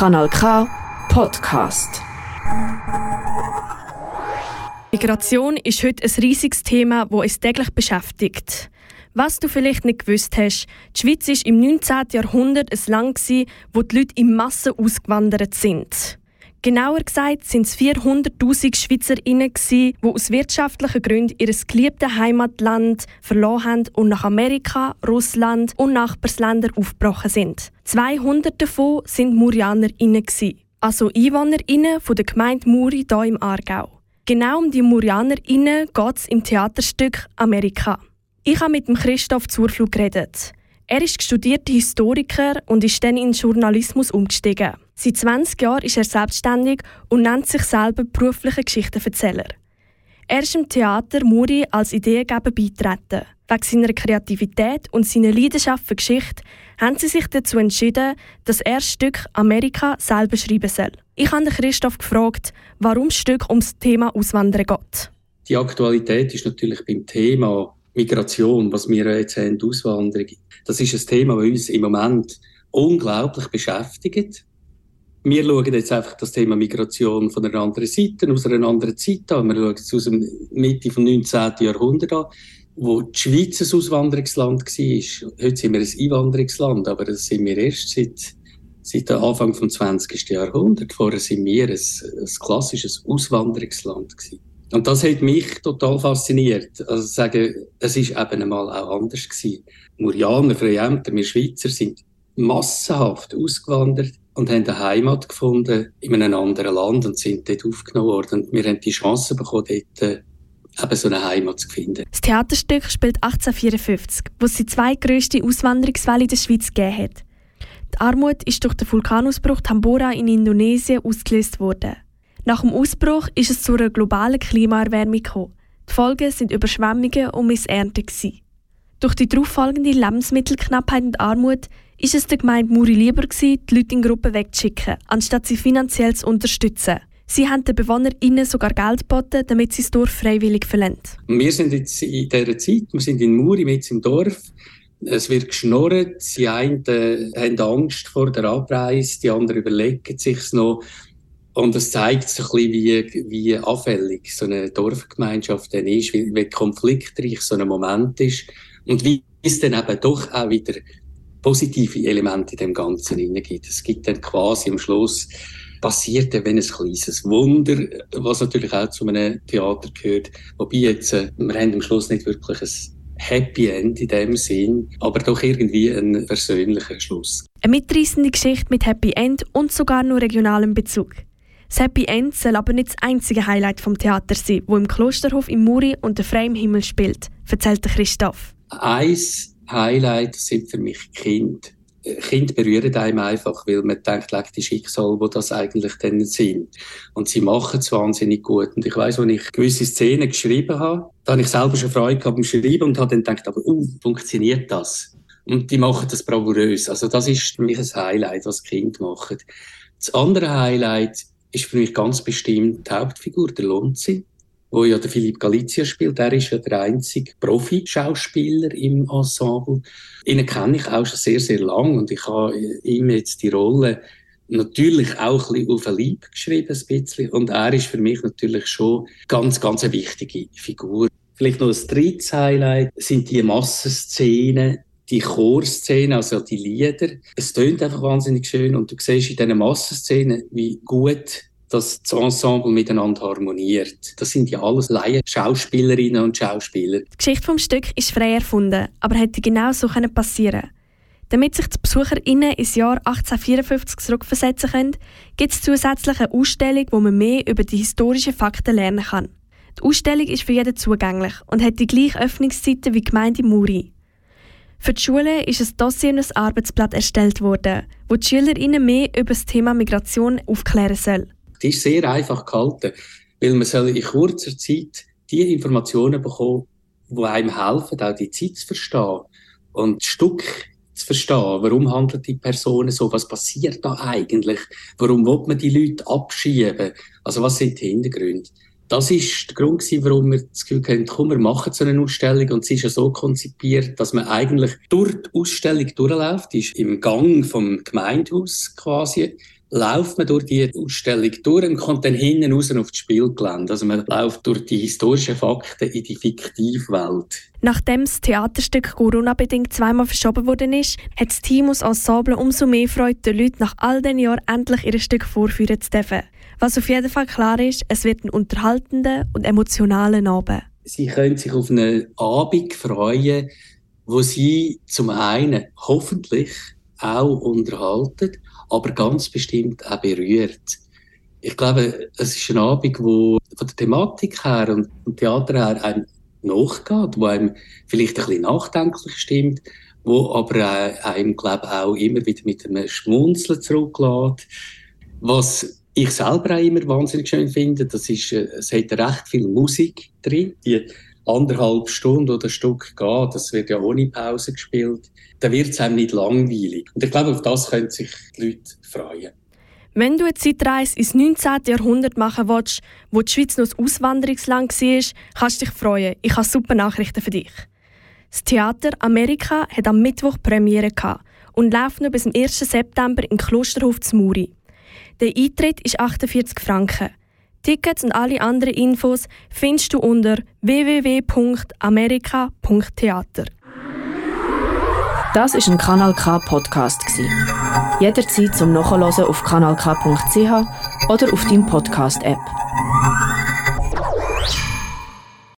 Kanal K Podcast. Migration ist heute ein riesiges Thema, das uns täglich beschäftigt. Was du vielleicht nicht gewusst hast, die Schweiz war im 19. Jahrhundert ein Land, wo die Leute in Massen ausgewandert sind. Genauer gesagt sind es 400.000 SchweizerInnen, die aus wirtschaftlichen Gründen ihr geliebtes Heimatland verloren haben und nach Amerika, Russland und Nachbarsländern aufgebrochen sind. 200 davon sind MurianerInnen, also EinwohnerInnen von der Gemeinde Muri hier im Aargau. Genau um die MurianerInnen geht es im Theaterstück Amerika. Ich habe mit dem Christoph Zurflug geredet. Er ist studierter Historiker und ist dann in Journalismus umgestiegen. Seit 20 Jahren ist er selbstständig und nennt sich selber beruflicher Geschichtenverzähler. Er ist im Theater Muri als Ideengeber beitreten. Wegen seiner Kreativität und seiner Leidenschaft für Geschichte haben sie sich dazu entschieden, dass er das Stück Amerika selber schreiben soll. Ich habe Christoph gefragt, warum das Stück ums Thema Auswandern geht. Die Aktualität ist natürlich beim Thema Migration, was wir jetzt haben, Auswanderung. Das ist ein Thema, das uns im Moment unglaublich beschäftigt wir schauen jetzt einfach das Thema Migration von einer anderen Seite, aus einer anderen Zeit an. Wir schauen es aus der Mitte des 19. Jahrhunderts an, wo die Schweiz ein Auswanderungsland war. Heute sind wir ein Einwanderungsland, aber das sind wir erst seit, seit Anfang des 20. Jahrhunderts. Vorher sind wir ein, ein klassisches Auswanderungsland gewesen. Und das hat mich total fasziniert. Also sagen, es ist eben einmal auch anders gewesen. Murianer, Freiämter, wir Schweizer sind massenhaft ausgewandert und haben eine Heimat gefunden in einem anderen Land und sind dort aufgenommen worden. Und wir haben die Chance bekommen, dort äh, eben so eine Heimat zu finden. Das Theaterstück spielt 1854, wo es die zweitgrößte Auswanderungswelle in der Schweiz gegeben hat. Die Armut ist durch den Vulkanausbruch Tambora in Indonesien ausgelöst worden. Nach dem Ausbruch ist es zu einer globalen Klimaerwärmung gekommen. Die Folgen sind Überschwemmungen und Missernte. Durch die darauffolgende Lebensmittelknappheit und Armut ist es der Gemeinde Muri lieber gewesen, die Leute in Gruppen wegzuschicken, anstatt sie finanziell zu unterstützen. Sie haben den BewohnerInnen sogar Geld geboten, damit sie das Dorf freiwillig verlässt. Wir sind jetzt in dieser Zeit, wir sind in Muri, mit im Dorf. Es wird geschnurrt, die einen äh, haben Angst vor der Abreise, die anderen überlegen sich noch. Und es zeigt sich ein bisschen, wie, wie anfällig so eine Dorfgemeinschaft dann ist, wie, wie konfliktreich so ein Moment ist und wie es dann eben doch auch wieder positive Elemente in dem Ganzen gibt. Es gibt dann quasi am Schluss passiert wenn ein kleines Wunder, was natürlich auch zu einem Theater gehört. Wobei jetzt, äh, wir haben am Schluss nicht wirklich ein Happy End in dem Sinn, aber doch irgendwie ein persönlicher Schluss. Eine mitreißende Geschichte mit Happy End und sogar nur regionalem Bezug. Das Happy End soll aber nicht das einzige Highlight vom Theater sein, wo im Klosterhof im Muri unter freiem Himmel spielt, erzählt Christoph. Eins Highlight sind für mich Kinder. Kinder berühren einem einfach, weil man denkt, leg die Schicksal, wo das eigentlich dann sind. Und sie machen es wahnsinnig gut. Und ich weiß, wenn ich gewisse Szenen geschrieben habe, da habe ich selber schon Freude gehabt beim Schreiben und habe dann gedacht, aber, uh, funktioniert das? Und die machen das bravourös. Also das ist für mich ein Highlight, was Kinder machen. Das andere Highlight ist für mich ganz bestimmt die Hauptfigur, der Lonzi wo ja der Philipp Galizia spielt. Er ist ja der einzige Profi-Schauspieler im Ensemble. Ihn kenne ich auch schon sehr, sehr lang und ich habe ihm jetzt die Rolle natürlich auch ein bisschen auf ein Leib geschrieben, ein bisschen. Und er ist für mich natürlich schon ganz, ganz eine wichtige Figur. Vielleicht noch ein drittes Highlight sind die Massenszenen, die Chorszenen, also die Lieder. Es tönt einfach wahnsinnig schön und du siehst in diesen Massenszenen, wie gut dass das Ensemble miteinander harmoniert. Das sind ja alles Laien Schauspielerinnen und Schauspieler. Die Geschichte vom Stück ist frei erfunden, aber hätte genau so passieren können. Damit sich die BesucherInnen ins Jahr 1854 zurückversetzen können, gibt es zusätzlich eine Ausstellung, wo man mehr über die historischen Fakten lernen kann. Die Ausstellung ist für jeden zugänglich und hat die gleichen Öffnungszeiten wie die Gemeinde Muri. Für die Schule ist ein Dossier und ein Arbeitsblatt erstellt worden, wo die SchülerInnen mehr über das Thema Migration aufklären sollen. Die ist sehr einfach gehalten, weil man soll in kurzer Zeit die Informationen bekommen, die einem helfen, auch die Zeit zu verstehen und das Stück zu verstehen. Warum handelt die Person so? Was passiert da eigentlich? Warum will man die Leute abschieben? Also was sind die Hintergründe? das ist der Grund warum wir das Gefühl hatten, komm, wir machen so eine Ausstellung. Und sie ist ja so konzipiert, dass man eigentlich durch die Ausstellung durchläuft, die ist im Gang vom Gemeindehaus quasi läuft man durch die Ausstellung durch und kommt dann hinten raus auf das Spielgelände. Also man läuft durch die historischen Fakten in die Fiktivwelt. Nachdem das Theaterstück Corona-bedingt zweimal verschoben worden ist, hat das Team aus Ensemble umso mehr Freude, den Leuten nach all den Jahren endlich ihr Stück vorführen zu dürfen. Was auf jeden Fall klar ist, es wird ein unterhaltender und emotionaler Abend. Sie können sich auf einen Abend freuen, wo Sie zum einen hoffentlich auch unterhalten, aber ganz bestimmt auch berührt. Ich glaube, es ist ein Abend, wo von der Thematik her und vom Theater her einem nachgeht, wo einem vielleicht ein bisschen nachdenklich stimmt, wo aber einem, glaube ich, auch immer wieder mit einem Schmunzeln zurücklässt. Was ich selber auch immer wahnsinnig schön finde, das ist, äh, es hat recht viel Musik drin. Die anderthalb Stunden oder ein Stück geht, das wird ja ohne Pause gespielt, dann wird es einem nicht langweilig. Und ich glaube, auf das können sich die Leute freuen. Wenn du eine Zeitreise ins 19. Jahrhundert machen willst, wo die Schweiz noch ein Auswanderungsland war, kannst du dich freuen. Ich habe super Nachrichten für dich. Das Theater Amerika hat am Mittwoch Premiere und läuft noch bis zum 1. September im Klosterhof Muri. Der Eintritt ist 48 Franken. Tickets und alle anderen Infos findest du unter www.amerika.theater. Das ist ein Kanal K Podcast Jederzeit zum Nachhören auf kanalk.ch oder auf deinem Podcast App.